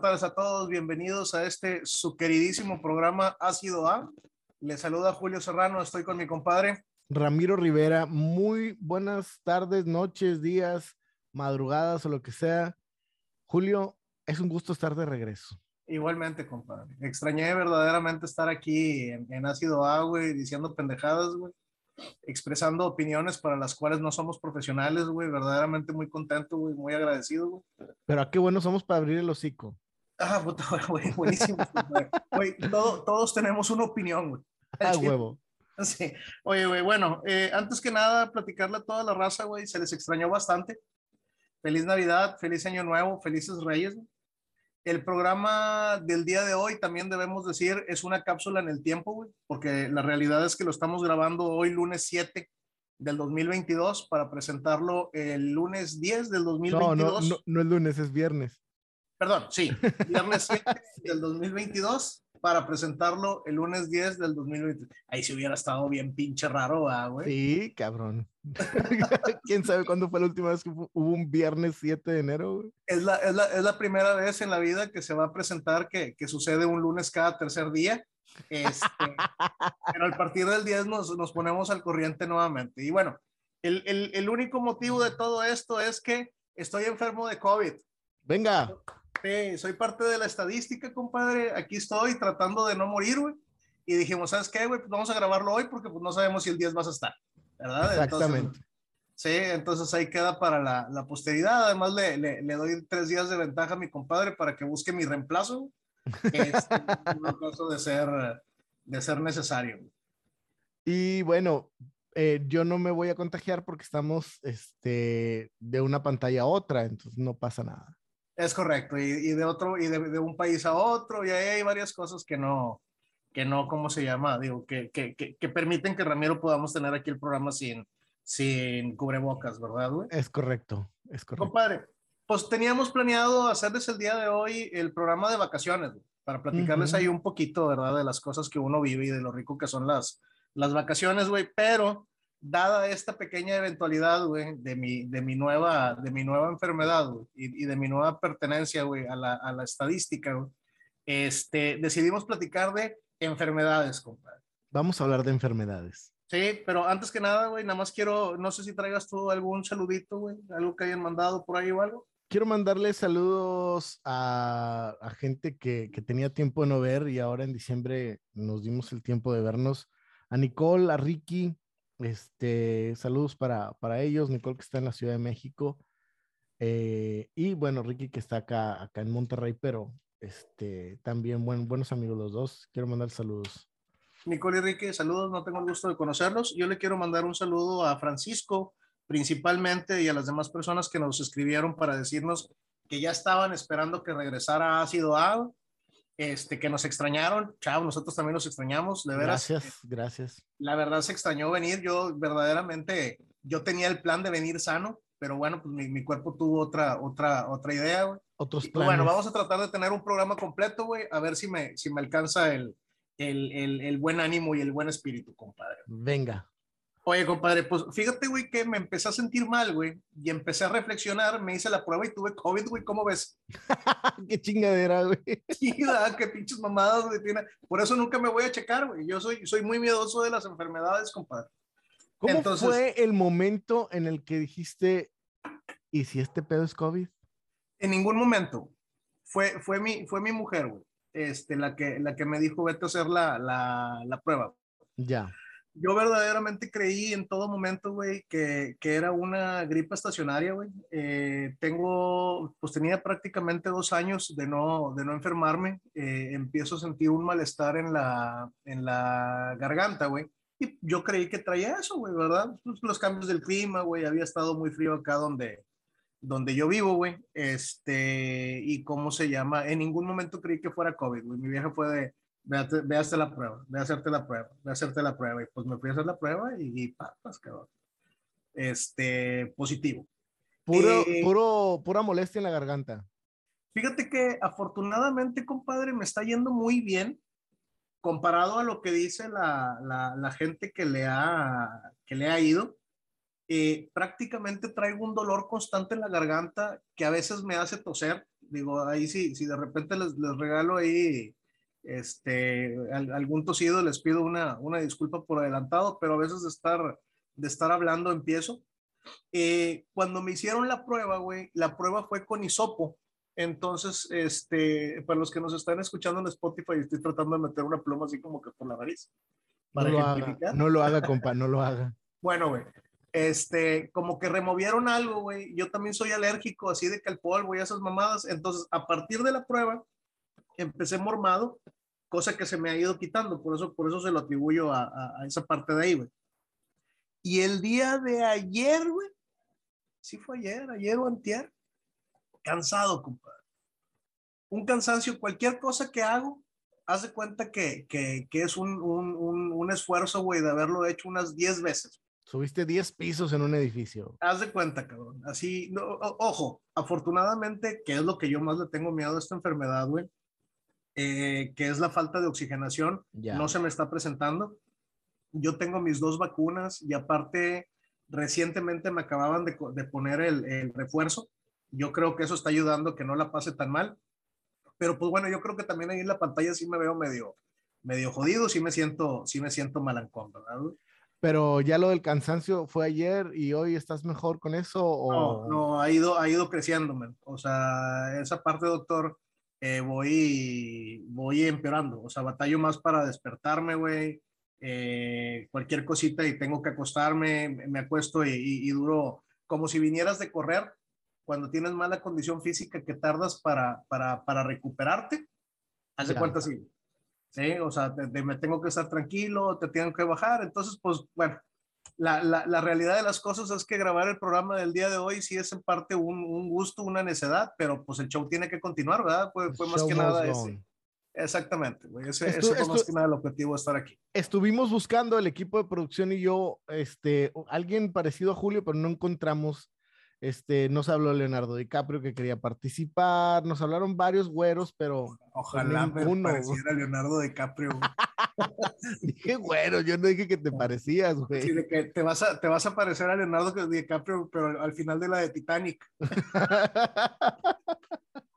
buenas tardes a todos. Bienvenidos a este su queridísimo programa Ácido A. Les saluda Julio Serrano. Estoy con mi compadre Ramiro Rivera. Muy buenas tardes, noches, días, madrugadas o lo que sea. Julio, es un gusto estar de regreso. Igualmente, compadre. Extrañé verdaderamente estar aquí en, en Ácido A, güey, diciendo pendejadas, güey expresando opiniones para las cuales no somos profesionales, güey. Verdaderamente muy contento, güey, muy agradecido, güey. Pero a qué bueno somos para abrir el hocico. Ah, puta, güey, buenísimo. Güey, todo, todos tenemos una opinión, güey. Ah, huevo. Sí. Oye, güey, bueno, eh, antes que nada, platicarle a toda la raza, güey, se les extrañó bastante. Feliz Navidad, feliz Año Nuevo, felices Reyes. El programa del día de hoy también debemos decir es una cápsula en el tiempo, güey, porque la realidad es que lo estamos grabando hoy lunes 7 del 2022 para presentarlo el lunes 10 del 2022. No, no, no, no es lunes, es viernes. Perdón, sí, viernes 7 del 2022 para presentarlo el lunes 10 del 2020. Ahí se hubiera estado bien pinche raro, güey. Sí, cabrón. ¿Quién sabe cuándo fue la última vez que hubo un viernes 7 de enero, güey? Es la, es, la, es la, primera vez en la vida que se va a presentar que, que sucede un lunes cada tercer día. Este, pero al partir del 10 nos, nos ponemos al corriente nuevamente. Y bueno, el, el, el único motivo de todo esto es que estoy enfermo de COVID. Venga. Sí, soy parte de la estadística, compadre. Aquí estoy tratando de no morir, güey. Y dijimos, ¿sabes qué, güey? Pues vamos a grabarlo hoy porque pues no sabemos si el 10 vas a estar, ¿verdad? Exactamente. Entonces, sí, entonces ahí queda para la, la posteridad. Además, le, le, le, doy tres días de ventaja a mi compadre para que busque mi reemplazo. Este, en caso de ser, de ser necesario. Y bueno, eh, yo no me voy a contagiar porque estamos este, de una pantalla a otra, entonces no pasa nada. Es correcto, y, y de otro, y de, de, un país a otro, y ahí hay varias cosas que no, que no, ¿cómo se llama? Digo, que, que, que, que permiten que Ramiro podamos tener aquí el programa sin, sin cubrebocas, ¿verdad, güey? Es correcto, es correcto. Compadre, pues teníamos planeado hacerles el día de hoy el programa de vacaciones, güey, para platicarles uh -huh. ahí un poquito, ¿verdad? De las cosas que uno vive y de lo rico que son las, las vacaciones, güey, pero dada esta pequeña eventualidad, güey, de mi, de mi nueva, de mi nueva enfermedad, güey, y, y, de mi nueva pertenencia, güey, a la, a la estadística, güey, este, decidimos platicar de enfermedades, compadre. Vamos a hablar de enfermedades. Sí, pero antes que nada, güey, nada más quiero, no sé si traigas tú algún saludito, güey, algo que hayan mandado por ahí o algo. Quiero mandarle saludos a, a gente que, que, tenía tiempo de no ver y ahora en diciembre nos dimos el tiempo de vernos. A Nicole, a Ricky, este, saludos para, para ellos, Nicole que está en la Ciudad de México. Eh, y bueno, Ricky que está acá, acá en Monterrey, pero este, también buen, buenos amigos los dos. Quiero mandar saludos. Nicole y Ricky, saludos, no tengo el gusto de conocerlos. Yo le quiero mandar un saludo a Francisco, principalmente, y a las demás personas que nos escribieron para decirnos que ya estaban esperando que regresara Ácido A, este, que nos extrañaron. Chao, nosotros también nos extrañamos, de veras. Gracias, gracias. La verdad se extrañó venir. Yo verdaderamente, yo tenía el plan de venir sano, pero bueno, pues mi, mi cuerpo tuvo otra, otra, otra idea, güey. Otros planes. Bueno, vamos a tratar de tener un programa completo, güey, a ver si me, si me alcanza el, el, el, el, buen ánimo y el buen espíritu, compadre. Venga. Oye, compadre, pues fíjate, güey, que me empecé a sentir mal, güey, y empecé a reflexionar, me hice la prueba y tuve COVID, güey, ¿cómo ves? qué chingadera, güey. Sí, qué pinches mamadas, güey, tiene. Por eso nunca me voy a checar, güey. Yo soy, soy muy miedoso de las enfermedades, compadre. ¿Cómo Entonces, fue el momento en el que dijiste, ¿y si este pedo es COVID? En ningún momento. Fue, fue, mi, fue mi mujer, güey, este, la, que, la que me dijo, vete a hacer la, la, la prueba. Ya yo verdaderamente creí en todo momento, güey, que, que, era una gripe estacionaria, güey. Eh, tengo, pues tenía prácticamente dos años de no, de no enfermarme. Eh, empiezo a sentir un malestar en la, en la garganta, güey. Y yo creí que traía eso, güey, ¿verdad? Pues los cambios del clima, güey. Había estado muy frío acá donde, donde yo vivo, güey. Este, y cómo se llama. En ningún momento creí que fuera COVID, güey. Mi vieja fue de, ve, ve a hacer la prueba, ve a hacerte la prueba, ve a hacerte la prueba. Y pues me fui a hacer la prueba y, y papas, cabrón. Este, positivo. Puro, eh, puro, pura molestia en la garganta. Fíjate que afortunadamente, compadre, me está yendo muy bien comparado a lo que dice la, la, la gente que le ha, que le ha ido. Eh, prácticamente traigo un dolor constante en la garganta que a veces me hace toser Digo, ahí sí, si de repente les, les regalo ahí este, algún tosido, les pido una, una disculpa por adelantado, pero a veces de estar, de estar hablando empiezo. Eh, cuando me hicieron la prueba, güey, la prueba fue con hisopo. Entonces, este, para los que nos están escuchando en Spotify, estoy tratando de meter una pluma así como que por la nariz. no, lo haga, no lo haga, compa, no lo haga. Bueno, güey, este, como que removieron algo, güey. Yo también soy alérgico, así de que al polvo y esas mamadas. Entonces, a partir de la prueba, empecé mormado, cosa que se me ha ido quitando. Por eso, por eso se lo atribuyo a, a, a esa parte de ahí, güey. Y el día de ayer, güey, sí fue ayer, ayer o antier, cansado, compadre. Un cansancio, cualquier cosa que hago, haz de cuenta que, que, que es un, un, un, un esfuerzo, güey, de haberlo hecho unas 10 veces. Subiste 10 pisos en un edificio. Haz de cuenta, cabrón. Así, no, ojo, afortunadamente, que es lo que yo más le tengo miedo a esta enfermedad, güey, eh, que es la falta de oxigenación, ya. no se me está presentando. Yo tengo mis dos vacunas y aparte, recientemente me acababan de, de poner el, el refuerzo. Yo creo que eso está ayudando que no la pase tan mal. Pero pues bueno, yo creo que también ahí en la pantalla sí me veo medio, medio jodido, sí me siento, sí me siento malancón, ¿verdad? Pero ya lo del cansancio fue ayer y hoy estás mejor con eso o no, no ha ido ha ido creciendo, man. o sea, esa parte, doctor, eh, voy voy empeorando, o sea, batallo más para despertarme, güey. Eh, cualquier cosita y tengo que acostarme, me acuesto y, y, y duro como si vinieras de correr, cuando tienes mala condición física que tardas para, para, para recuperarte, haz de cuenta así. ¿sí? O sea, te, te, me tengo que estar tranquilo, te tengo que bajar. Entonces, pues, bueno, la, la, la, realidad de las cosas es que grabar el programa del día de hoy sí es en parte un, un gusto, una necedad, pero pues el show tiene que continuar, ¿verdad? Fue, fue más que nada ese. Exactamente, güey. Ese, Estu ese fue más que nada el objetivo de estar aquí. Estuvimos buscando el equipo de producción y yo, este, alguien parecido a Julio, pero no encontramos este, nos habló Leonardo DiCaprio que quería participar, nos hablaron varios güeros, pero ojalá ninguno, me pareciera Leonardo DiCaprio. dije güero, yo no dije que te parecías, güey. Sí, de que te vas a te vas a parecer a Leonardo DiCaprio, pero al final de la de Titanic.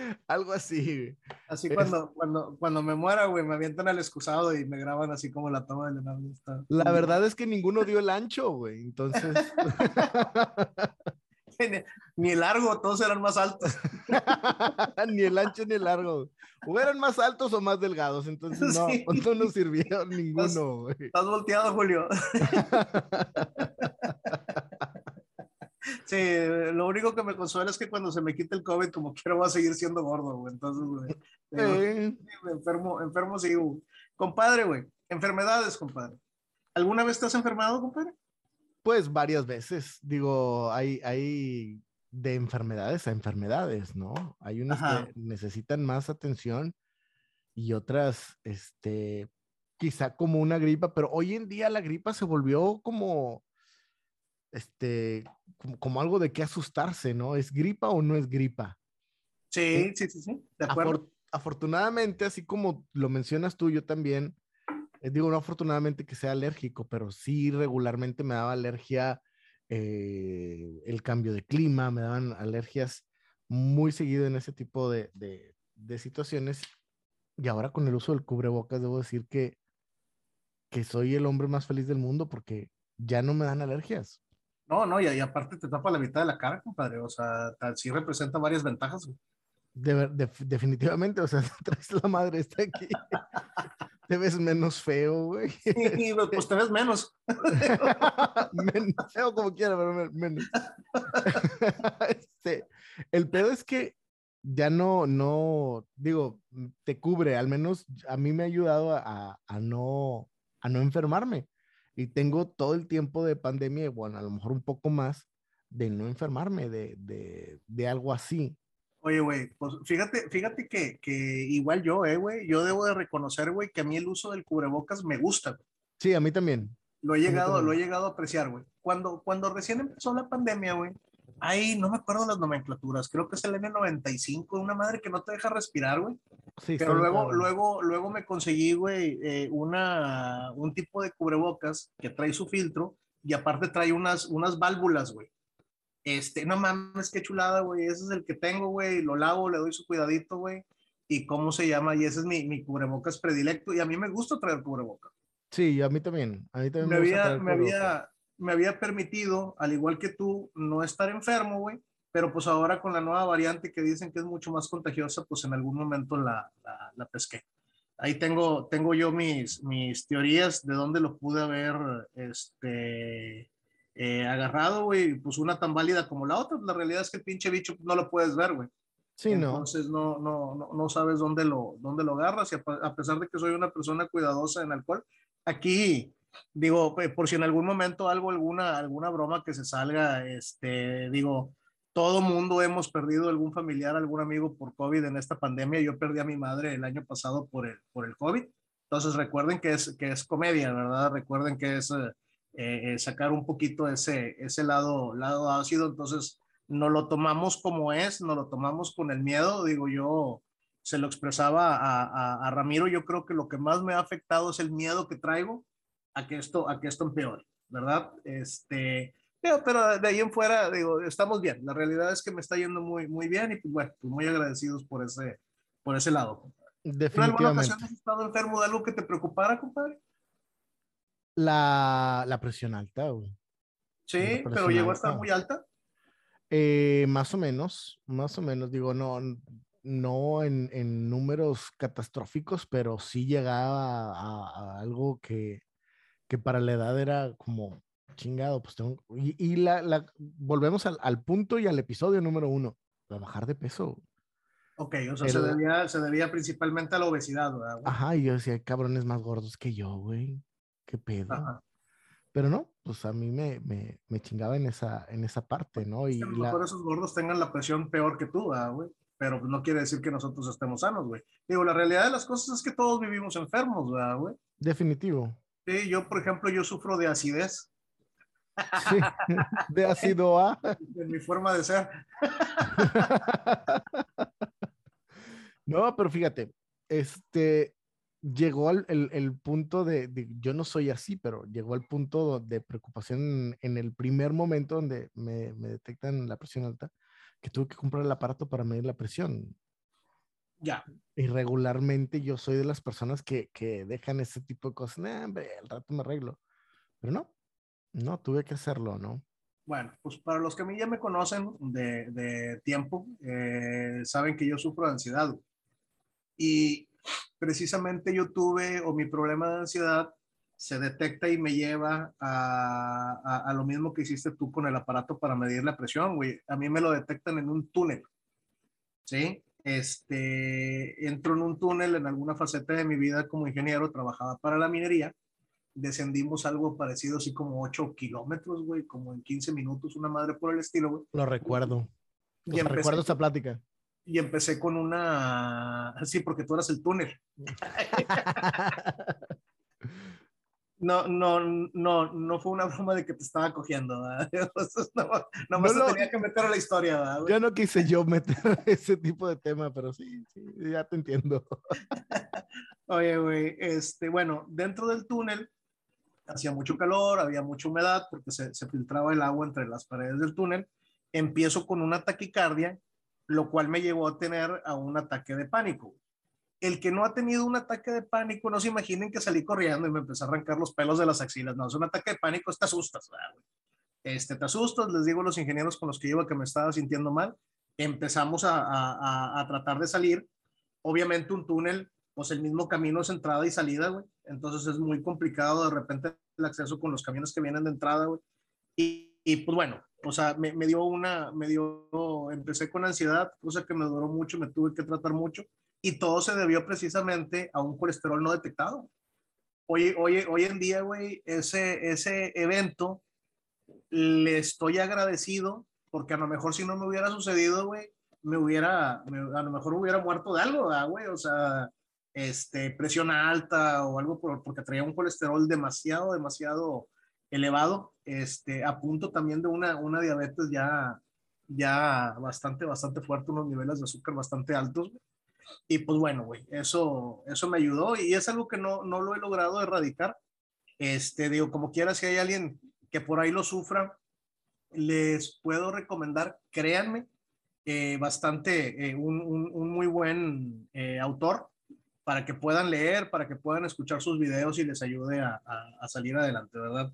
Algo así. Así cuando, cuando, cuando me muera, güey, me avientan al excusado y me graban así como la toma de Leonardo. Está... La verdad es que ninguno dio el ancho, güey. Entonces. ni el largo, todos eran más altos. ni el ancho ni el largo. O eran más altos o más delgados, entonces no, sí. no nos sirvieron ninguno. Estás, estás volteado, Julio. Sí, lo único que me consuela es que cuando se me quite el COVID, como quiero, voy a seguir siendo gordo, güey. Entonces, güey, eh. enfermo, enfermo sí. Compadre, güey, enfermedades, compadre. ¿Alguna vez te has enfermado, compadre? Pues varias veces. Digo, hay, hay de enfermedades a enfermedades, ¿no? Hay unas Ajá. que necesitan más atención y otras, este, quizá como una gripa, pero hoy en día la gripa se volvió como este, como, como, algo de qué asustarse, ¿no? ¿Es gripa o no es gripa? Sí, sí, sí, sí, de acuerdo. Afor afortunadamente, así como lo mencionas tú, yo también, eh, digo, no afortunadamente que sea alérgico, pero sí regularmente me daba alergia eh, el cambio de clima, me daban alergias muy seguido en ese tipo de, de, de situaciones. Y ahora con el uso del cubrebocas, debo decir que, que soy el hombre más feliz del mundo porque ya no me dan alergias. No, no, y, y, aparte te tapa la mitad de la cara, compadre. O sea, sí representa varias ventajas. De, de, definitivamente, o sea, traes la madre está aquí. te ves menos feo, güey. Sí, pues te ves menos. menos feo como quiera, pero menos. este, el pedo es que ya no, no, digo, te cubre, al menos a mí me ha ayudado a, a no, a no enfermarme y tengo todo el tiempo de pandemia, bueno, a lo mejor un poco más, de no enfermarme de, de, de algo así. Oye, güey, pues fíjate, fíjate que, que igual yo, eh, güey, yo debo de reconocer, güey, que a mí el uso del cubrebocas me gusta. Güey. Sí, a mí también. Lo he llegado, lo he llegado a apreciar, güey. Cuando, cuando recién empezó la pandemia, güey, ahí no me acuerdo las nomenclaturas, creo que es el N95, una madre que no te deja respirar, güey. Sí, Pero luego, claro. luego, luego me conseguí, güey, eh, una, un tipo de cubrebocas que trae su filtro y aparte trae unas, unas válvulas, güey. Este, no mames, qué chulada, güey. Ese es el que tengo, güey. Lo lavo, le doy su cuidadito, güey. Y cómo se llama, y ese es mi, mi cubrebocas predilecto. Y a mí me gusta traer cubrebocas. Sí, a mí también. A mí también me, había, me, había, me había permitido, al igual que tú, no estar enfermo, güey. Pero pues ahora con la nueva variante que dicen que es mucho más contagiosa, pues en algún momento la, la, la pesqué ahí tengo, tengo yo mis, mis teorías de dónde lo pude haber este, eh, agarrado, güey. Pues una tan válida como la otra. La realidad es que el pinche bicho no lo puedes ver, güey. Sí, Entonces no, no, no, no sabes dónde lo, dónde lo agarras. Y a, pesar de que soy una persona cuidadosa en alcohol, aquí digo, por si en algún momento algo, alguna, alguna broma que se salga, este, digo, todo mundo hemos perdido algún familiar, algún amigo por COVID en esta pandemia. Yo perdí a mi madre el año pasado por el, por el COVID. Entonces recuerden que es, que es comedia, ¿verdad? Recuerden que es eh, eh, sacar un poquito ese, ese lado, lado ácido. Entonces no lo tomamos como es, no lo tomamos con el miedo. Digo, yo se lo expresaba a, a, a Ramiro. Yo creo que lo que más me ha afectado es el miedo que traigo a que esto, a que esto empeore, ¿verdad? Este, pero, de ahí en fuera, digo, estamos bien. La realidad es que me está yendo muy, muy bien y pues bueno, pues muy agradecidos por ese, por ese lado. Definitivamente. has estado enfermo de algo que te preocupara, compadre? La, la presión alta, güey. Sí, pero llegó a estar muy alta. Eh, más o menos, más o menos, digo, no, no en, en números catastróficos, pero sí llegaba a, a algo que, que para la edad era como chingado, pues tengo. Y, la, la, volvemos al, al, punto y al episodio número uno: a bajar de peso. Ok, o sea, se, debía, se debía principalmente a la obesidad, ¿verdad? Ajá, y yo decía, hay cabrones más gordos que yo, güey. ¿Qué pedo? Ajá. Pero no, pues a mí me, me, me, chingaba en esa, en esa parte, ¿no? Y a lo mejor esos gordos tengan la presión peor que tú, güey. Pero no quiere decir que nosotros estemos sanos, güey. Digo, la realidad de las cosas es que todos vivimos enfermos, güey? Definitivo. Sí, yo, por ejemplo, yo sufro de acidez. de ácido A. De mi forma de ser. no, pero fíjate, este llegó al el, punto de, yo no soy así, pero llegó al punto de preocupación en, el primer momento donde me, me, detectan la presión alta, que tuve que comprar el aparato para medir la presión. Ya. Y regularmente yo soy de las personas que, que dejan ese tipo de cosas, nah, hombre, al rato me arreglo. Pero no, no, tuve que hacerlo, ¿no? Bueno, pues para los que a mí ya me conocen de, de tiempo, eh, saben que yo sufro de ansiedad. Y precisamente yo tuve, o mi problema de ansiedad se detecta y me lleva a, a, a, lo mismo que hiciste tú con el aparato para medir la presión, güey. A mí me lo detectan en un túnel, ¿sí? Este, entro en un túnel en alguna faceta de mi vida como ingeniero, trabajaba para la minería descendimos algo parecido, así como 8 kilómetros, güey, como en 15 minutos, una madre por el estilo, güey. Lo recuerdo. Y empecé, recuerdo esa plática. Y empecé con una, sí, porque tú eras el túnel. no, no, no, no fue una broma de que te estaba cogiendo, no, no, no, tenía que meter a la historia. ¿verdad? Ya no quise yo meter ese tipo de tema, pero sí, sí, ya te entiendo. Oye, güey, este, bueno, dentro del túnel hacía mucho calor, había mucha humedad porque se, se, filtraba el agua entre las paredes del túnel. Empiezo con una taquicardia, lo cual me llevó a tener a un ataque de pánico. El que no ha tenido un ataque de pánico, no se imaginen que salí corriendo y me empecé a arrancar los pelos de las axilas. No, es un ataque de pánico, te asustas, ¿verdad? Este, te asustas, les digo a los ingenieros con los que iba que me estaba sintiendo mal. Empezamos a tratar de salir. Obviamente un túnel pues el mismo camino es entrada y salida, güey. Entonces es muy complicado de repente el acceso con los camiones que vienen de entrada, güey. Y, y, pues bueno, o sea, me, me, dio una, me dio, empecé con ansiedad, cosa que me duró mucho, me tuve que tratar mucho. Y todo se debió precisamente a un colesterol no detectado. Hoy, hoy, hoy en día, güey, ese, ese evento le estoy agradecido porque a lo mejor si no me hubiera sucedido, güey, me hubiera, me, a lo mejor hubiera muerto de algo, güey? O sea, este, presión alta o algo por, porque traía un colesterol demasiado, demasiado elevado, este, a punto también de una, una diabetes ya, ya bastante, bastante fuerte, unos niveles de azúcar bastante altos. Y pues bueno, güey, eso, eso me ayudó y es algo que no, no lo he logrado erradicar. Este, digo, como quiera, si hay alguien que por ahí lo sufra, les puedo recomendar, créanme, eh, bastante, eh, un, un, un, muy buen eh, autor para que puedan leer, para que puedan escuchar sus videos y les ayude a, a, a salir adelante, ¿verdad?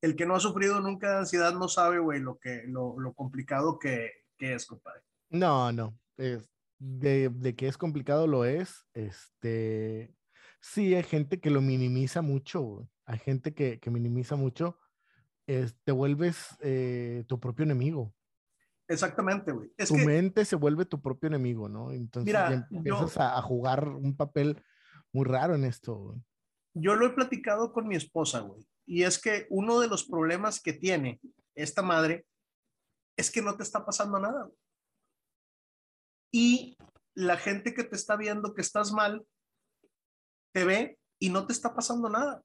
El que no ha sufrido nunca de ansiedad no sabe, güey, lo, que, lo, lo complicado que, que, es, compadre. No, no, es, de, de que es complicado lo es, este, sí hay gente que lo minimiza mucho, hay gente que, que minimiza mucho, es, te vuelves eh, tu propio enemigo. Exactamente, güey. Es tu que, mente se vuelve tu propio enemigo, ¿no? Entonces mira, empiezas yo, a, a, jugar un papel muy raro en esto, güey. Yo lo he platicado con mi esposa, güey. Y es que uno de los problemas que tiene esta madre es que no te está pasando nada. Güey. Y la gente que te está viendo que estás mal, te ve y no te está pasando nada.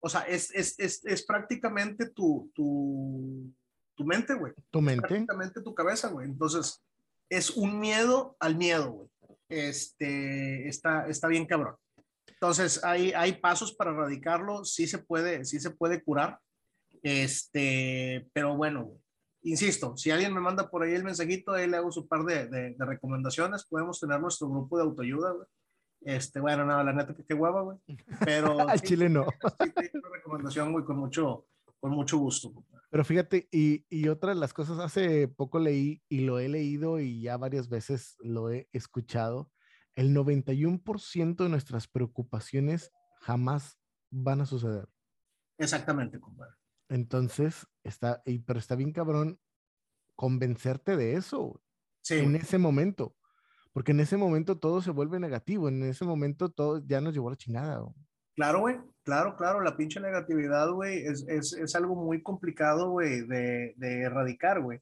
O sea, es, es, es, es prácticamente tu, tu, tu mente, güey. Tu mente. Prácticamente tu cabeza, güey. Entonces, es un miedo al miedo, güey. Este, está, está bien cabrón. Entonces, hay, hay pasos para erradicarlo, sí se puede, sí se puede curar. Este, pero bueno, güey. Insisto, si alguien me manda por ahí el mensajito, ahí le hago su par de, de, de recomendaciones. Podemos tener nuestro grupo de autoayuda, güey. Este, bueno, no, la neta que qué hueva, güey. Pero. Al sí, chile no. Sí, sí, una recomendación, güey, con mucho, con mucho gusto. Pero fíjate, y, y, otra de las cosas, hace poco leí y lo he leído y ya varias veces lo he escuchado, el 91% de nuestras preocupaciones jamás van a suceder. Exactamente, compadre. Entonces, está, y, pero está bien cabrón convencerte de eso sí. en ese momento, porque en ese momento todo se vuelve negativo, en ese momento todo ya nos llevó a la chingada. Güey. Claro, güey, claro, claro, la pinche negatividad, güey, es, es, es, algo muy complicado, güey, de, de erradicar, güey.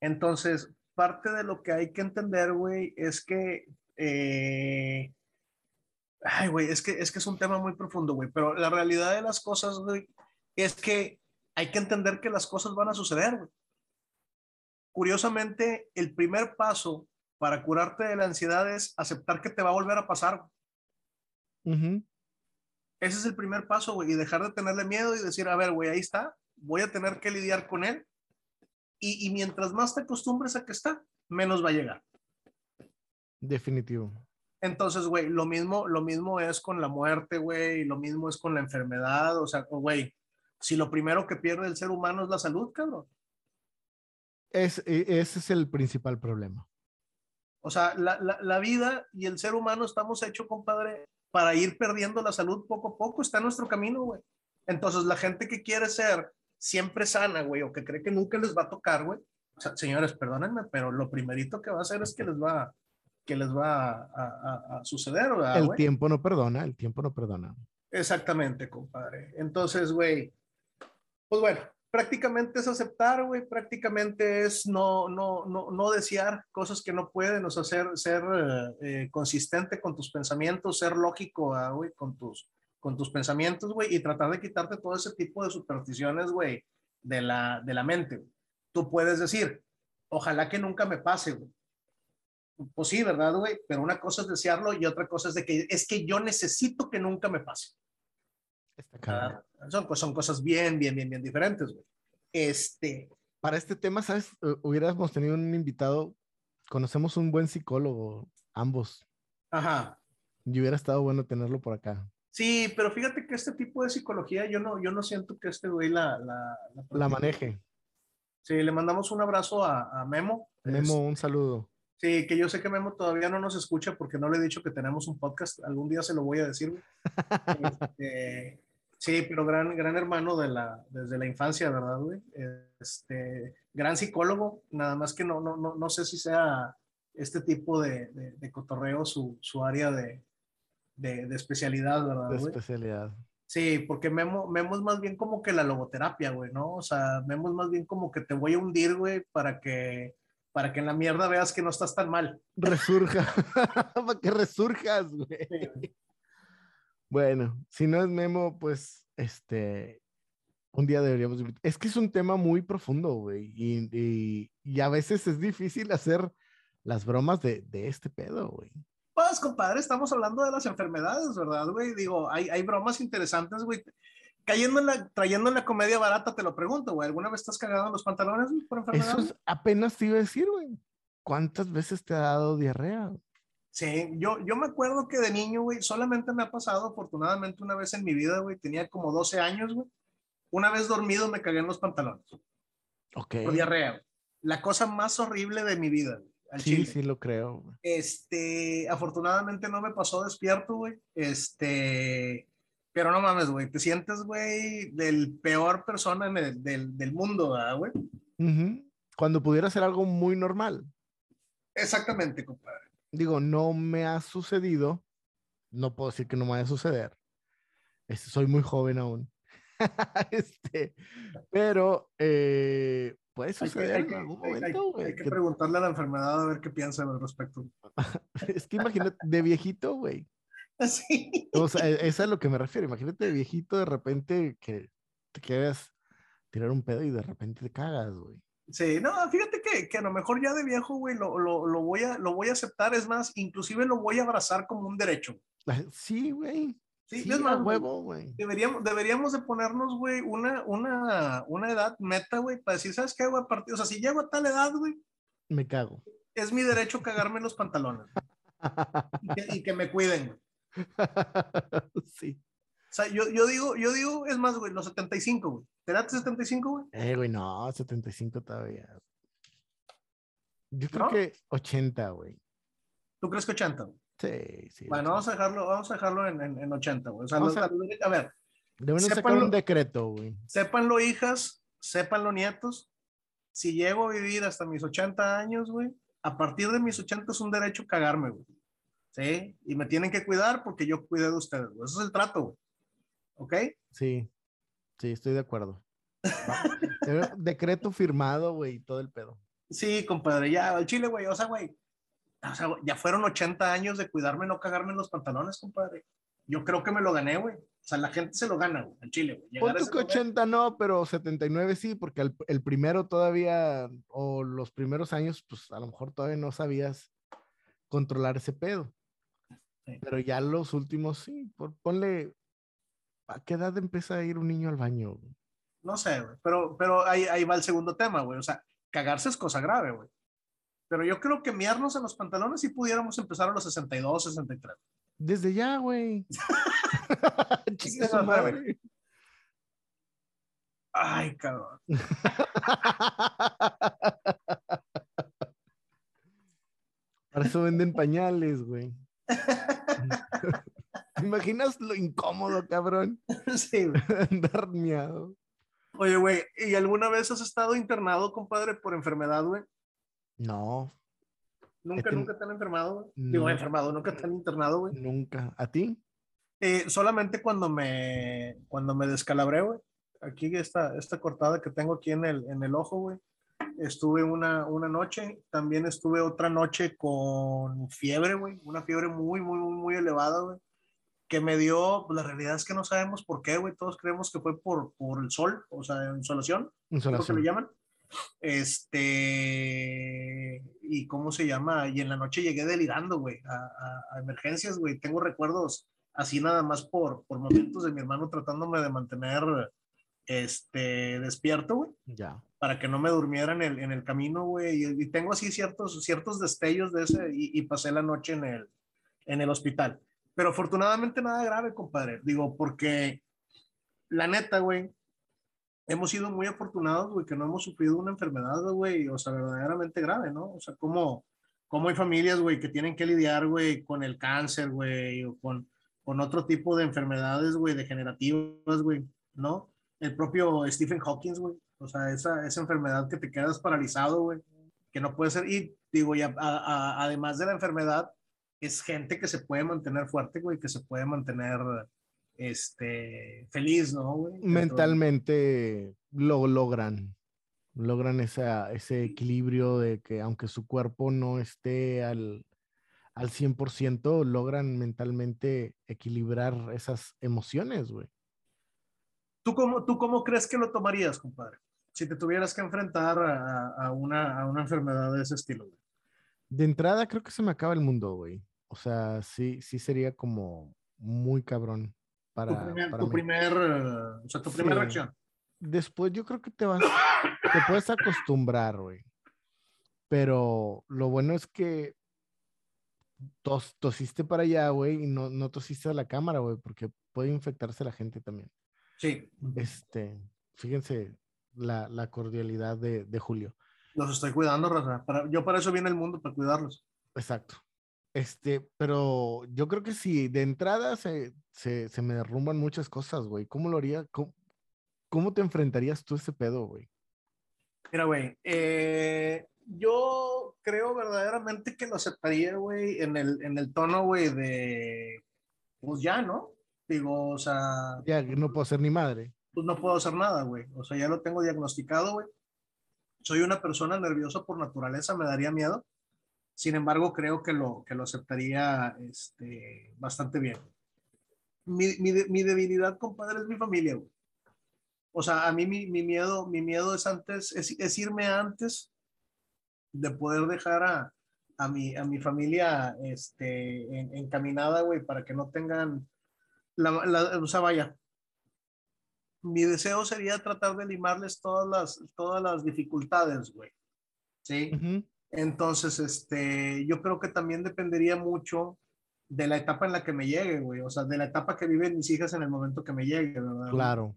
Entonces, parte de lo que hay que entender, güey, es que, eh... ay, güey, es que, es que es un tema muy profundo, güey, pero la realidad de las cosas, güey, es que hay que entender que las cosas van a suceder, güey. Curiosamente, el primer paso para curarte de la ansiedad es aceptar que te va a volver a pasar. Uh -huh. Ese es el primer paso, güey, y dejar de tenerle miedo y decir, a ver, güey, ahí está, voy a tener que lidiar con él. Y, y, mientras más te acostumbres a que está, menos va a llegar. Definitivo. Entonces, güey, lo mismo, lo mismo es con la muerte, güey, lo mismo es con la enfermedad, o sea, güey, si lo primero que pierde el ser humano es la salud, cabrón. Es, ese es el principal problema. O sea, la, la, la vida y el ser humano estamos hechos, compadre, para ir perdiendo la salud poco a poco, está en nuestro camino, güey. Entonces, la gente que quiere ser siempre sana, güey, o que cree que nunca les va a tocar, güey, o sea, señores, perdónenme, pero lo primerito que va a hacer es que les va, que les va a, a, a suceder, ¿verdad, El güey? tiempo no perdona, el tiempo no perdona. Exactamente, compadre. Entonces, güey, pues bueno, prácticamente es aceptar, güey, prácticamente es no, no, no, no desear cosas que no pueden, o sea, ser, ser eh, consistente con tus pensamientos, ser lógico, ah, güey, con tus, con tus pensamientos, güey, y tratar de quitarte todo ese tipo de supersticiones, güey, de la, de la mente. Tú puedes decir, ojalá que nunca me pase, güey. Pues sí, ¿verdad, güey? Pero una cosa es desearlo y otra cosa es de que es que yo necesito que nunca me pase. Está uh, son, son cosas bien, bien, bien, bien diferentes, güey. Este. Para este tema, ¿sabes? Hubiéramos tenido un invitado, conocemos un buen psicólogo, ambos. Ajá. Y hubiera estado bueno tenerlo por acá. Sí, pero fíjate que este tipo de psicología yo no, yo no siento que este güey la, la, la, la maneje. Sí, le mandamos un abrazo a, a Memo. Memo, es, un saludo. Sí, que yo sé que Memo todavía no nos escucha porque no le he dicho que tenemos un podcast. Algún día se lo voy a decir. este, sí, pero gran, gran hermano de la, desde la infancia, ¿verdad, güey? Este, gran psicólogo, nada más que no, no, no, no sé si sea este tipo de, de, de cotorreo su, su área de, de, especialidad, ¿verdad? De especialidad. Sí, porque Memo, Memo es más bien como que la logoterapia, güey, ¿no? O sea, Memo es más bien como que te voy a hundir, güey, para que, para que en la mierda veas que no estás tan mal. Resurja, para que resurjas, güey. Sí. Bueno, si no es Memo, pues, este, un día deberíamos... Es que es un tema muy profundo, güey, y, y, y, a veces es difícil hacer las bromas de, de este pedo, güey. Pues, compadre, estamos hablando de las enfermedades, ¿verdad, güey? Digo, hay, hay bromas interesantes, güey. cayendo en la, trayendo en la comedia barata, te lo pregunto, güey. ¿Alguna vez estás cagado los pantalones por enfermedad? Eso es, apenas te iba a decir, güey. ¿Cuántas veces te ha dado diarrea? Sí, yo, yo me acuerdo que de niño, güey, solamente me ha pasado afortunadamente una vez en mi vida, güey. Tenía como 12 años, güey. Una vez dormido me cagué en los pantalones. Ok. Por diarrea. La cosa más horrible de mi vida, güey. al Sí, chile. sí lo creo. güey. Este, afortunadamente no me pasó despierto, güey. Este, pero no mames, güey. Te sientes, güey, del peor persona en el- del, del mundo, ¿verdad, güey. Ujú. Cuando pudiera ser algo muy normal. Exactamente, compadre. Digo, no me ha sucedido. No puedo decir que no me vaya a suceder. Este, soy muy joven aún. este, pero eh, puede Hay que, suceder hay en que- algún hay- hay- momento, güey. hay que que- preguntarle a la enfermedad a ver qué piensa al respecto. Es que imagínate, de viejito, güey. Sí. O sea, e- eso es a lo que me refiero. Imagínate de viejito, de repente que te quedas tirar un pedo y de repente te cagas, güey. Sí, no, fíjate que, que a lo mejor ya de viejo, güey, lo, lo, lo voy a, lo voy a aceptar. Es más, inclusive lo voy a abrazar como un derecho. Sí, güey. Sí, Sí, es más, huevo, güey. Deberíamos, deberíamos de ponernos, güey, una, una, una edad meta, güey, para decir, ¿sabes qué, güey? O sea, si llego a tal edad, güey, Me cago. es mi derecho cagarme en los pantalones. Y que, y que me cuiden, güey. sí. O sea, yo, yo digo, yo digo, es más, güey, los 75, güey. ¿Te late 75, güey? Eh, güey, no, 75 todavía. Yo creo ¿No? que 80, güey. ¿Tú crees que 80? güey? Sí, sí. Bueno, 80. vamos a dejarlo, vamos a dejarlo en, en, en 80, güey. O sea, los- a- a ver, Deben de sacar un decreto, güey. sépanlo, hijas, sépanlo, nietos. Si llego a vivir hasta mis 80 años, güey, a partir de mis 80 es un derecho cagarme, güey. ¿Sí? Y me tienen que cuidar porque yo cuidé de ustedes, güey. Eso es el trato, güey. ¿Ok? Sí, sí, estoy de acuerdo. Debe- decreto firmado, güey, todo el pedo. Sí, compadre, ya, al chile, güey. O sea, güey. O sea, ya fueron 80 años de cuidarme, no cagarme en los pantalones, compadre. Yo creo que me lo gané, güey. O sea, la gente se lo gana, güey, al chile, güey. Pon que momento- 80 no, pero 79 sí, porque el, el primero todavía, o los primeros años, pues a lo mejor todavía no sabías controlar ese pedo. Sí. Pero ya los últimos sí, por- ponle, ¿a qué edad empieza a ir un niño al baño? güey? No sé, güey. Pero, pero ahí, ahí va el segundo tema, güey. O sea, cagarse es cosa grave, güey. Pero yo creo que miarnos en los pantalones si pudiéramos empezar a los 62, 63. Desde ya, güey. Ay, cabrón. Para eso venden pañales, güey. ¿Te imaginas lo incómodo, cabrón? Sí. Andar miado. Oye, güey, ¿y alguna vez has estado internado, compadre, por enfermedad, güey? No, Nunca, Este- nunca te han enfermado, güey. Digo, enfermado, nunca te han internado, güey. nunca. ¿A ti? Eh, solamente cuando me, cuando me descalabré, güey. Aquí esta, esta cortada que tengo aquí en el, en el ojo, güey. Estuve una, una noche, también estuve otra noche con fiebre, güey. Una fiebre muy, muy, muy, muy elevada, güey. Que me dio, pues la realidad es que no sabemos por qué, güey. Todos creemos que fue por, por el sol, o sea, insolación, creo que Insolación. le llaman. Este, y cómo se llama, y en la noche llegué delirando, güey, a, a- a emergencias, güey. Tengo recuerdos así nada más por, por momentos de mi hermano tratándome de mantener este, despierto, güey, Ya. para que no me durmiera en el, en el camino, güey. Y, y tengo así ciertos, ciertos destellos de ese, y, y pasé la noche en el, en el hospital. Pero afortunadamente nada grave, compadre. Digo, porque la neta, güey, hemos sido muy afortunados, güey, que no hemos sufrido una enfermedad, güey, o sea, verdaderamente grave, ¿no? O sea, como, como hay familias, güey, que tienen que lidiar, güey, con el cáncer, güey, o con, con otro tipo de enfermedades, güey, degenerativas, güey, ¿no? El propio Stephen Hawking, güey, o sea, esa, esa enfermedad que te quedas paralizado, güey, que no puede ser, y digo, y a- a- a- además de la enfermedad, es gente que se puede mantener fuerte, güey, que se puede mantener, este, feliz, ¿no, güey? Mentalmente lo logran. Logran esa, ese equilibrio de que aunque su cuerpo no esté al, al 100%, logran mentalmente equilibrar esas emociones, güey. ¿Tú cómo, ¿Tú cómo crees que lo tomarías, compadre? Si te tuvieras que enfrentar a, a una, a una enfermedad de ese estilo, güey. De entrada creo que se me acaba el mundo, güey. O sea, sí, sí sería como muy cabrón para... Tu primer, para tu mí. primer, o sea, tu primera reacción. Después yo creo que te vas, te puedes acostumbrar, güey. Pero lo bueno es que tos, tosiste para allá, güey, y no, no tosiste a la cámara, güey, porque puede infectarse la gente también. Sí, Este, fíjense la, la cordialidad de, de Julio. los estoy cuidando, raza. Para, yo para eso viene el mundo, para cuidarlos. Exacto. Este, pero yo creo que si de entrada se, se, se me derrumban muchas cosas, güey. ¿Cómo lo haría? ¿Cómo, cómo te enfrentarías tú a ese pedo, güey? Mira, güey, eh, yo creo verdaderamente que lo aceptaría, güey, en el, en el tono, güey, de, pues ya, ¿no? Digo, o sea, Ya no puedo ser ni madre. pues no puedo hacer nada, güey. O sea, ya lo tengo diagnosticado, güey. Soy una persona nerviosa por naturaleza, me daría miedo. Sin embargo, creo que lo, que lo aceptaría este, bastante bien. Mi, mi, mi debilidad, compadre, es mi familia, güey. O sea, a mí mi, mi miedo, mi miedo es antes, es, es irme antes de poder dejar a, a, mi, a mi familia este, en- encaminada, güey, para que no tengan, la, la- o sea, vaya, mi deseo sería tratar de limarles todas las, todas las dificultades, güey. ¿Sí? Ujú. Entonces, este, yo creo que también dependería mucho de la etapa en la que me llegue, güey. O sea, de la etapa que viven mis hijas en el momento que me llegue, ¿verdad? Claro.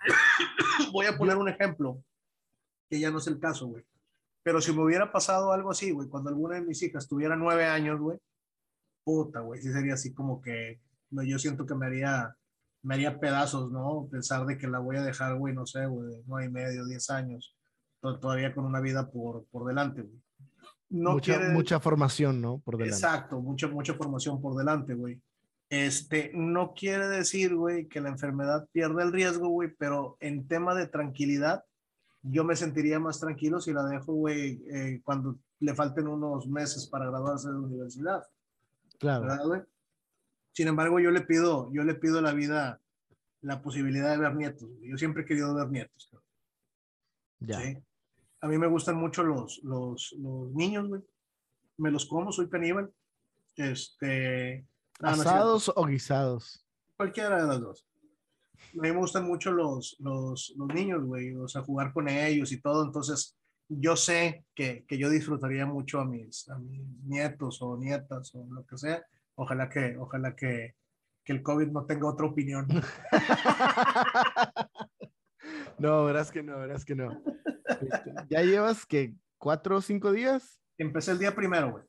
Voy a poner un ejemplo, que ya no es el caso, güey. Pero si me hubiera pasado algo así, güey, cuando alguna de mis hijas tuviera nueve años, güey, puta, güey, sí sería así como que, no, yo siento que me haría, me haría pedazos, ¿no? Pensar de que la voy a dejar, güey, no sé, güey, nueve y medio, diez años, todavía con una vida por, por delante, güey. No mucha, quiere- mucha formación, ¿no? Por delante. Exacto, mucha, mucha formación por delante, güey. Este, no quiere decir, güey, que la enfermedad pierda el riesgo, güey, pero en tema de tranquilidad, yo me sentiría más tranquilo si la dejo, güey, eh, cuando le falten unos meses para graduarse de la universidad, Claro. ¿verdad, güey? Sin embargo, yo le pido, yo le pido a la vida la posibilidad de ver nietos. güey. Yo siempre he querido ver nietos. Ya. Sí. A mí me gustan mucho los, los, los niños, güey. Me los como, soy caníbal. Este. no, no. ¿Asados o guisados? Cualquiera de las dos. A mí me gustan mucho los, los, los niños, güey. O sea, jugar con ellos y todo. Entonces, yo sé que, que yo disfrutaría mucho a mis, a mis nietos o nietas o lo que sea. Ojalá que, ojalá que, que el COVID no tenga otra opinión. no, verás que no, verás que no. Este, ¿Ya llevas que cuatro o cinco días? Empecé el día primero, güey.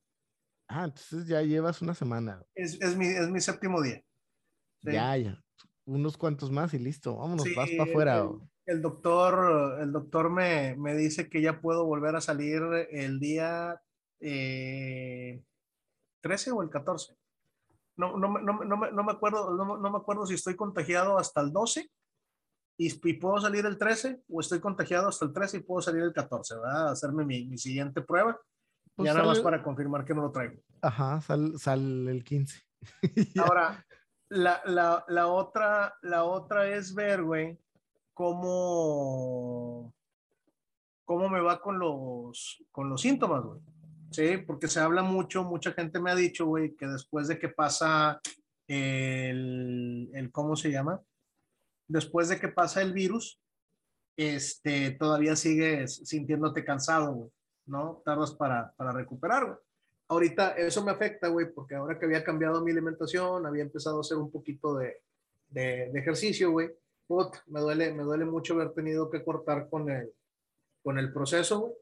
Ah, entonces ya llevas una semana. Es, es, mi, es mi séptimo día. Sí. Ya, ya. Unos cuantos más y listo. Vámonos, Sí, vas para afuera. el- El doctor, el doctor me, me dice que ya puedo volver a salir el día eh, 13 o el 14. No, no, me- no, no, no me acuerdo, no me acuerdo si estoy contagiado hasta el 12 y, y puedo salir el 13 o estoy contagiado hasta el 13 y puedo salir el 14, ¿verdad? Hacerme mi, mi siguiente prueba. Pues ya nada más para confirmar que no lo traigo. Ajá, sal, sal el 15. Ya. Ahora, la, la, la, otra, la otra es ver, güey, cómo, cómo me va con los, con los síntomas, güey. Sí, porque se habla mucho, mucha gente me ha dicho, güey, que después de que pasa el, el, ¿cómo se llama? Después de que pasa el virus, este, todavía sigues sintiéndote cansado, ¿no? Tardas para, para recuperar. Ahorita eso me afecta, güey, porque ahora que había cambiado mi alimentación, había empezado a hacer un poquito de, de, ejercicio, güey. Me duele, me duele mucho haber tenido que cortar con el, con el proceso, güey.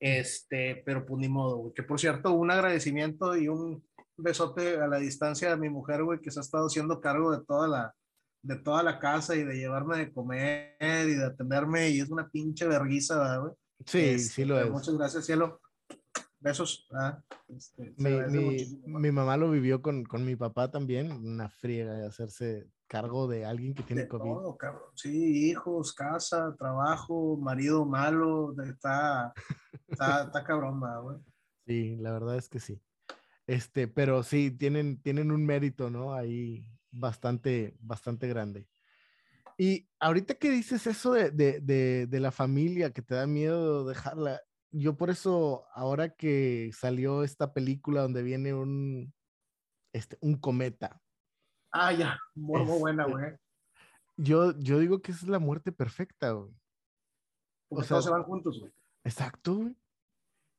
Este, pero pues ni modo, güey. Que por cierto, un agradecimiento y un besote a la distancia a mi mujer, güey, que se ha estado haciendo cargo de toda la, de toda la casa y de llevarme de comer y de atenderme y es una pinche ¿verdad, güey. Sí, Este, sí lo es. Muchas gracias, cielo. Besos. Este, Mi, mi- mi mamá lo vivió con, con mi papá también, una friega de hacerse cargo de alguien que tiene De COVID. todo, cabrón. Sí, hijos, casa, trabajo, marido malo, está, está, está cabrón, ¿verdad, güey. Sí, la verdad es que sí. Este, pero sí, tienen, tienen un mérito, ¿no? Ahí bastante, bastante grande. Y ahorita que dices eso de, de, de, de la familia, que te da miedo dejarla, yo por eso, ahora que salió esta película donde viene un, este, un cometa, Ah, ya, muy, muy buena, Este, güey. Yo, yo digo que esa es la muerte perfecta, güey. Porque o sea- todos se van juntos, güey. Exacto, güey.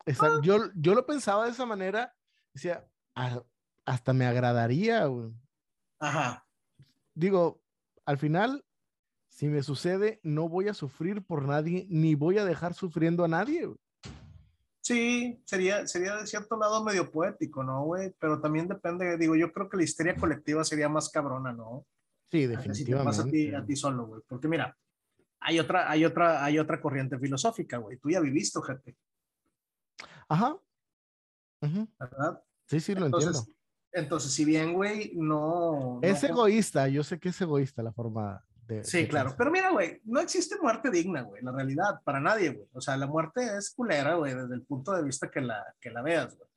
Exacto. Yo, yo lo pensaba de esa manera, decía, "Ah, hasta me agradaría, güey. Ajá. Digo, al final, si me sucede, no voy a sufrir por nadie, ni voy a dejar sufriendo a nadie. Sí, sería, sería de cierto lado medio poético, ¿no, güey? Pero también depende, digo, yo creo que la histeria colectiva sería más cabrona, ¿no? Sí, que si te pasa a ti, definitivamente. a ti solo, güey. Porque mira, hay otra, hay otra, hay otra corriente filosófica, güey. Tú ya viviste, gente, Ajá. Ujú. ¿verdad? Sí, sí, lo Entonces, entiendo. Entonces, si bien, güey, no... Es no- egoísta, yo sé que es egoísta la forma de. Sí, de claro. pensar. Pero mira, güey, no existe muerte digna, güey, la realidad, para nadie, güey. O sea, la muerte es culera, güey, desde el punto de vista que la, que la veas, güey.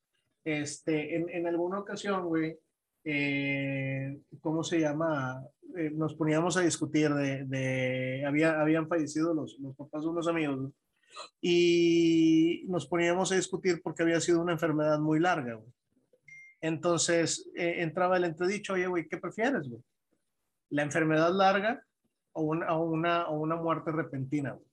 Este, en, en alguna ocasión, güey, eh, ¿cómo se llama? Eh, nos poníamos a discutir de, de había, habían fallecido los, los papás de unos amigos, güey, y nos poníamos a discutir porque había sido una enfermedad muy larga, güey. Entonces, eh, entraba el entredicho, oye, güey, ¿qué prefieres, güey? ¿La enfermedad larga o una, o una, o una muerte repentina, güey?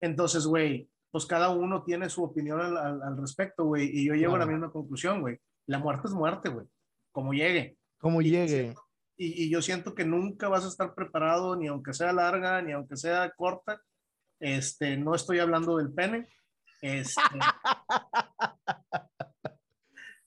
Entonces, güey, pues cada uno tiene su opinión al, al- al respecto, güey, y yo llego a la misma conclusión, güey. La muerte es muerte, güey, como llegue. Como Y- llegue. Y, y yo siento que nunca vas a estar preparado, ni aunque sea larga, ni aunque sea corta. Este, no estoy hablando del pene. Este,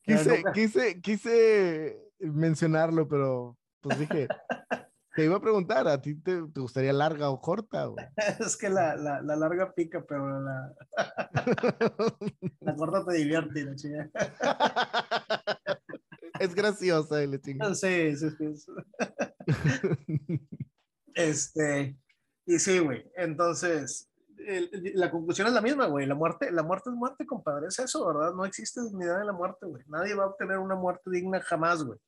Quise, quise, quise mencionarlo, pero pues dije, te iba a preguntar, ¿a ti te, te gustaría larga o corta? güey? es que la, la, la larga pica, pero la, la corta te divierte, la chingada. es graciosa y le chinga. Sí, sí, sí. sí. Este, y sí, güey. Entonces, el- la conclusión es la misma, güey. La muerte, la muerte es muerte, compadre. Es eso, ¿verdad? No existe dignidad en la muerte, güey. Nadie va a obtener una muerte digna jamás, güey.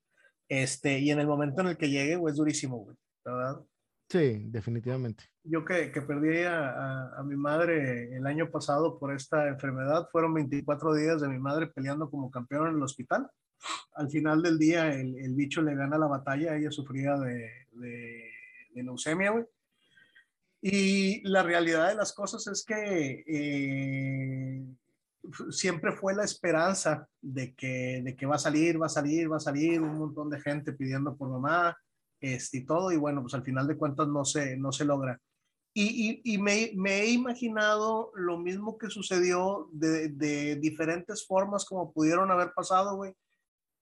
Este, y en el momento en el que llegue, güey, es durísimo, güey. ¿Verdad? Sí, definitivamente. Yo que, que perdí a, a- a mi madre el año pasado por esta enfermedad, fueron 24 días de mi madre peleando como campeón en el hospital. Al final del día, el, el bicho le gana la batalla, ella sufría de, de, de leucemia, güey. Y la realidad de las cosas es que eh, siempre fue la esperanza de que, de que va a salir, va a salir, va a salir, un montón de gente pidiendo por mamá, este, y todo, y bueno, pues al final de cuentas no se, no se logra. Y, y, y me, me, he imaginado lo mismo que sucedió de, de diferentes formas como pudieron haber pasado, güey.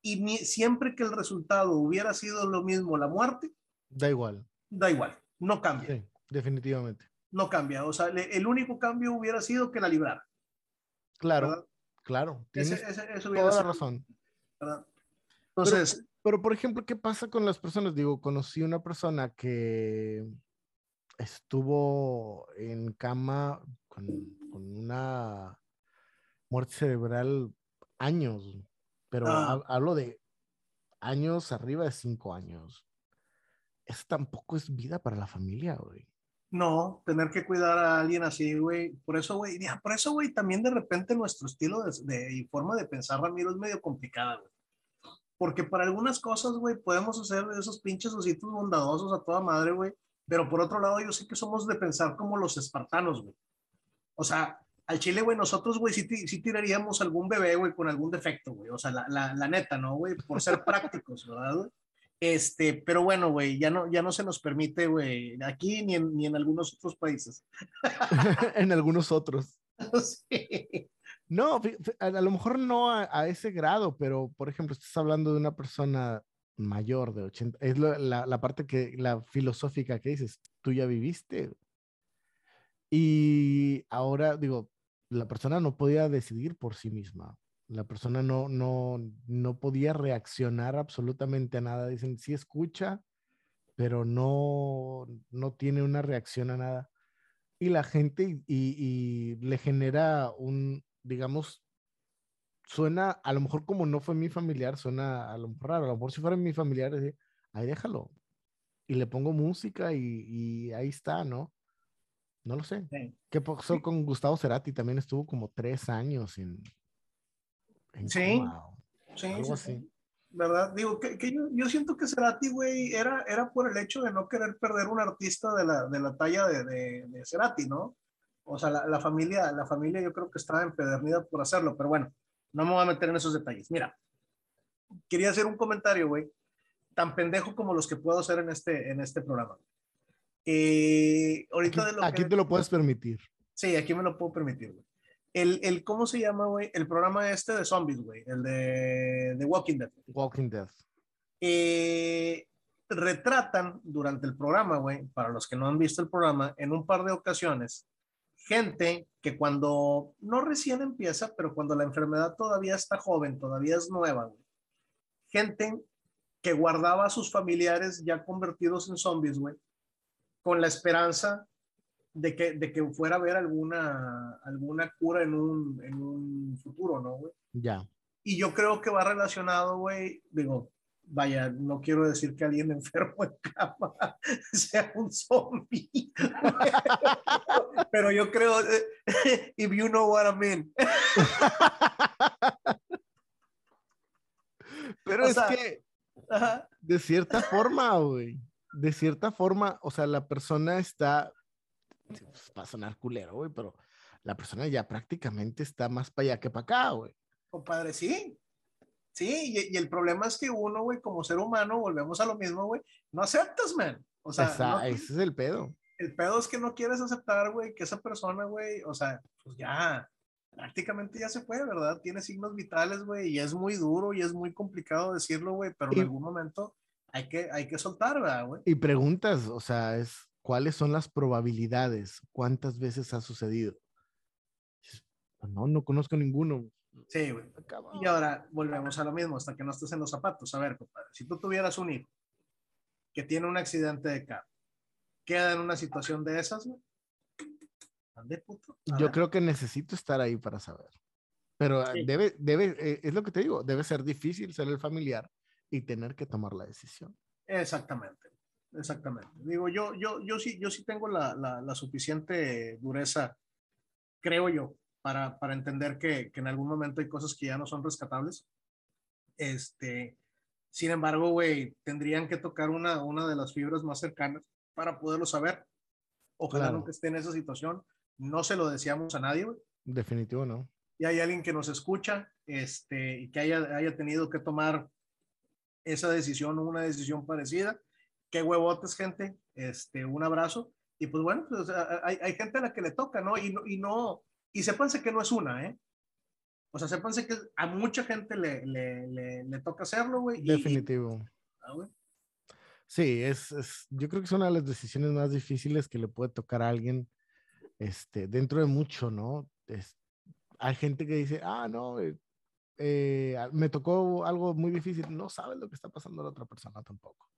Y siempre que el resultado hubiera sido lo mismo, la muerte, Da igual. da igual, no cambia, Sí, definitivamente. no cambia. O sea, le, el único cambio hubiera sido que la librara. Claro, ¿verdad? claro. Ese, eso hubiera toda la razón. ¿verdad? Entonces, Pero, por ejemplo, ¿qué pasa con las personas? Digo, conocí una persona que estuvo en cama con, con una muerte cerebral años, pero Ah. ha- hablo de años arriba de cinco años. Eso tampoco es vida para la familia, güey. No, tener que cuidar a alguien así, güey. Por eso, güey, por eso, güey, también de repente nuestro estilo de, y forma de pensar, Ramiro, es medio complicada, güey. Porque para algunas cosas, güey, podemos hacer esos pinches ositos bondadosos a toda madre, güey. Pero por otro lado, yo sé que somos de pensar como los espartanos, güey. O sea, al chile, güey, nosotros, güey, sí tiraríamos algún bebé, güey, con algún defecto, güey. O sea, la, la, la neta, ¿no, güey? Por ser prácticos, ¿verdad, güey? Este, pero bueno, güey, ya no, ya no se nos permite, güey, aquí ni en, ni en algunos otros países. en algunos otros. Sí. No, a, a lo mejor no a, a ese grado, pero por ejemplo, estás hablando de una persona mayor de 80, es lo- la, la parte que, la filosófica que dices, tú ya viviste. Y ahora, digo, la persona no podía decidir por sí misma. La persona no, no, no podía reaccionar absolutamente a nada. Dicen, sí escucha, pero no, no tiene una reacción a nada. Y la gente y, le genera un, digamos, suena, a lo mejor como no fue mi familiar, suena a lo mejor raro. A lo mejor si fuera mi familiar, decía, ahí déjalo. Y le pongo música y, y ahí está, ¿no? No lo sé. Sí. ¿Qué pasó con Gustavo Cerati? También estuvo como tres años en, en Sí, coma Sí, algo sí, sí. así. ¿verdad? Digo, que, que yo, yo, siento que Cerati, güey, era, era por el hecho de no querer perder un artista de la, de la talla de, de, de Cerati, ¿no? O sea, la, la, familia, la familia yo creo que estaba empedernida por hacerlo, pero bueno, no me voy a meter en esos detalles. Mira, quería hacer un comentario, güey, tan pendejo como los que puedo hacer en este, en este programa. Eh, ahorita aquí, de lo aquí que... te lo puedes permitir. Sí, aquí me lo puedo permitir, güey. El, el, ¿cómo se llama, güey? El programa este de zombies, güey. El de, de Walking Dead. Walking Dead. Eh, retratan durante el programa, güey, para los que no han visto el programa, en un par de ocasiones, gente que cuando, no recién empieza, pero cuando la enfermedad todavía está joven, todavía es nueva, güey. Gente que guardaba a sus familiares ya convertidos en zombies, güey, con la esperanza de que, de que fuera a haber alguna, alguna cura en un, en un futuro, ¿no, güey? Ya. Y yo creo que va relacionado, güey, digo, vaya, no quiero decir que alguien enfermo en cama sea un zombie, pero yo creo, if you know what I mean. Pero o es sea, que, ajá. de cierta forma, güey, de cierta forma, o sea, la persona está, va a sonar culero, güey, pero la persona ya prácticamente está más para allá que para acá, güey. Compadre, sí. Sí, y, y, el problema es que uno, güey, como ser humano, volvemos a lo mismo, güey, no aceptas, man. O sea, esa, no, ese es el pedo. El pedo es que no quieres aceptar, güey, que esa persona, güey, o sea, pues ya, prácticamente ya se fue, ¿verdad? Tiene signos vitales, güey, y es muy duro y es muy complicado decirlo, güey, pero y, en algún momento hay que, hay que soltar, ¿verdad, güey? Y preguntas, o sea, es, ¿cuáles son las probabilidades? ¿Cuántas veces ha sucedido? No, no conozco ninguno. Sí, güey. Y ahora volvemos a lo mismo, hasta que no estés en los zapatos. A ver, compadre, si tú tuvieras un hijo que tiene un accidente de carro, queda en una situación de esas, güey. ¿Dónde, puto? A Yo ver. creo que necesito estar ahí para saber. Pero Sí. debe, debe, eh, es lo que te digo, debe ser difícil ser el familiar y tener que tomar la decisión. Exactamente, exactamente. Digo, yo, yo, yo sí, yo sí tengo la, la, la suficiente dureza, creo yo, para, para entender que, que, en algún momento hay cosas que ya no son rescatables. Este, sin embargo, güey, tendrían que tocar una, una de las fibras más cercanas para poderlo saber. Ojalá Claro. nunca esté en esa situación. No se lo deseamos a nadie, güey. Definitivo, ¿no? Y hay alguien que nos escucha este, y que haya, haya tenido que tomar esa decisión o una decisión parecida. Qué huevotes, gente. Este, un abrazo. Y pues bueno, pues, hay, hay gente a la que le toca, ¿no? Y no, y no, y sépanse que no es una, ¿eh? O sea, sépanse que a mucha gente le, le, le, le toca hacerlo, güey. Definitivo. y- ah, güey. Sí, es, es, yo creo que es una de las decisiones más difíciles que le puede tocar a alguien, este, dentro de mucho, ¿no? Es- hay gente que dice, ah, no, eh, eh, me tocó algo muy difícil, no sabes lo que está pasando a la otra persona tampoco.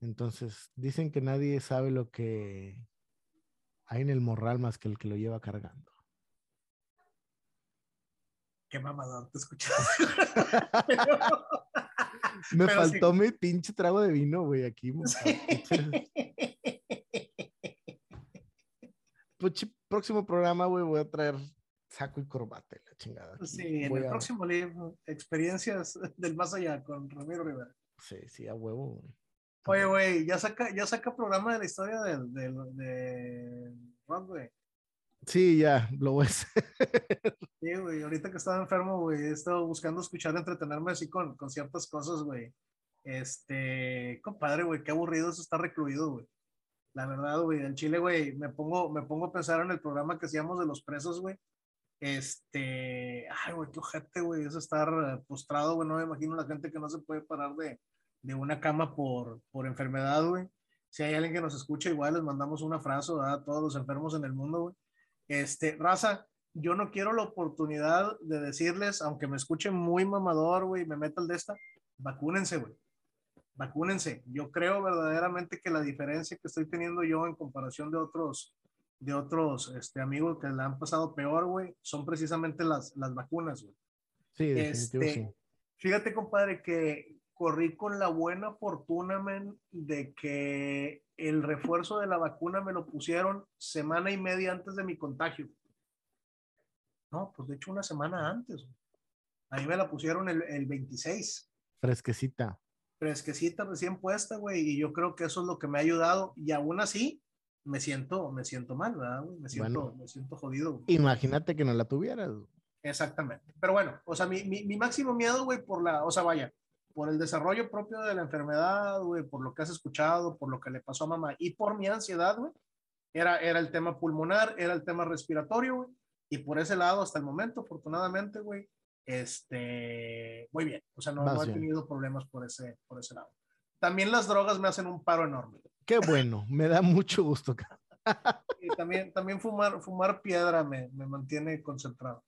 Entonces, dicen que nadie sabe lo que hay en el morral más que el que lo lleva cargando. Qué mamador, te escuchas. Me Pero faltó mi pinche trago de vino, güey, aquí. Puchi, próximo programa, güey, voy a traer saco y corbata, la chingada. aquí. Sí, en Voy el a- próximo libro, Experiencias del Más Allá con Ramiro Rivera. Sí, sí, a huevo, güey. Oye, güey, ya saca, ya saca programa de la historia del, del, de rock, güey. Sí, ya, lo voy a hacer. Sí, güey, ahorita que estaba enfermo, güey, he estado buscando escuchar, entretenerme así con, con ciertas cosas, güey. Este, compadre, güey, qué aburrido es estar recluido, güey. La verdad, güey, en Chile, güey, me pongo, me pongo a pensar en el programa que hacíamos de los presos, güey. Este, ay, güey, qué ojete, güey, es estar eh, postrado, güey, no me imagino la gente que no se puede parar de, de una cama por, por enfermedad, güey. Si hay alguien que nos escucha, igual les mandamos un abrazo a todos los enfermos en el mundo, güey. Este, raza, yo no quiero la oportunidad de decirles, aunque me escuchen muy mamador, güey, me meta el de esta, vacúnense, güey. Vacúnense. Yo creo verdaderamente que la diferencia que estoy teniendo yo en comparación de otros, de otros este, amigos que la han pasado peor, güey, son precisamente las, las vacunas, güey. Sí, Este, sí. Fíjate, compadre, que corrí con la buena fortuna, men, de que el refuerzo de la vacuna me lo pusieron semana y media antes de mi contagio. No, pues de hecho una semana antes. güey. A mí me la pusieron el, el 26. Fresquecita. Fresquecita, recién puesta, güey. Y yo creo que eso es lo que me ha ayudado. Y aún así, me siento, me siento mal, ¿verdad? Me siento, me siento jodido. Imagínate que no la tuvieras. Exactamente. Pero bueno, o sea, mi, mi, mi máximo miedo, güey, por la, o sea, vaya, por el desarrollo propio de la enfermedad, güey, por lo que has escuchado, por lo que le pasó a mamá y por mi ansiedad, güey, era, era el tema pulmonar, era el tema respiratorio, güey. Y por ese lado, hasta el momento, afortunadamente, güey, este, muy bien. O sea, no, no he tenido problemas por ese, por ese lado. También las drogas me hacen un paro enorme. Qué bueno, me da mucho gusto. y también, también fumar, fumar piedra me, me mantiene concentrado.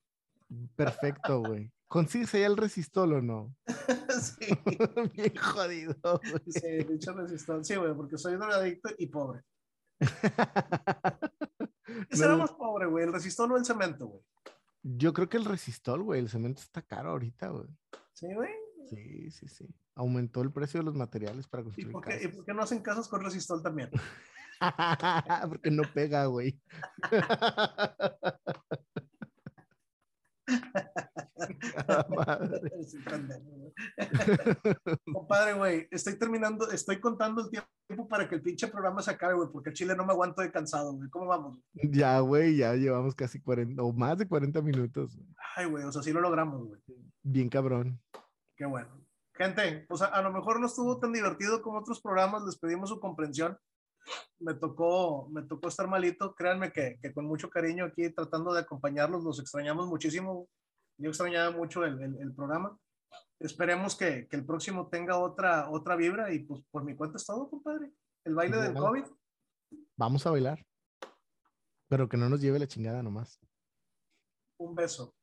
Perfecto, güey. ¿Consigues ahí el resistol o no? sí. Bien jodido. Güey. Sí, dicho resistol. Sí, güey, porque soy drogadicto y pobre. ¿Qué será más pobre, güey? ¿El resistol o el cemento, güey? Yo creo que el resistol, güey. El cemento está caro ahorita, güey. Sí, güey. Sí, sí, sí. Aumentó el precio de los materiales para construir ¿Y por qué, ¿y por qué no hacen casas con resistol también? Porque no pega, güey. Compadre, güey, estoy terminando, estoy contando el tiempo para que el pinche programa se acabe, güey, porque Chile no me aguanto de cansado, güey. ¿Cómo vamos? Ya, güey, ya llevamos casi 40 o más de 40 minutos. Ay, güey, o sea, sí lo logramos, güey. Bien cabrón. Qué bueno. Gente, o sea, a lo mejor no estuvo tan divertido como otros programas, les pedimos su comprensión. Me tocó, me tocó estar malito, créanme que, que con mucho cariño aquí tratando de acompañarlos, los extrañamos muchísimo. Yo extrañaba mucho el, el, programa. Esperemos que, que, el próximo tenga otra, otra vibra y pues por mi cuenta es todo, compadre. El baile del COVID. Vamos a bailar. Pero que no nos lleve la chingada nomás. Un beso.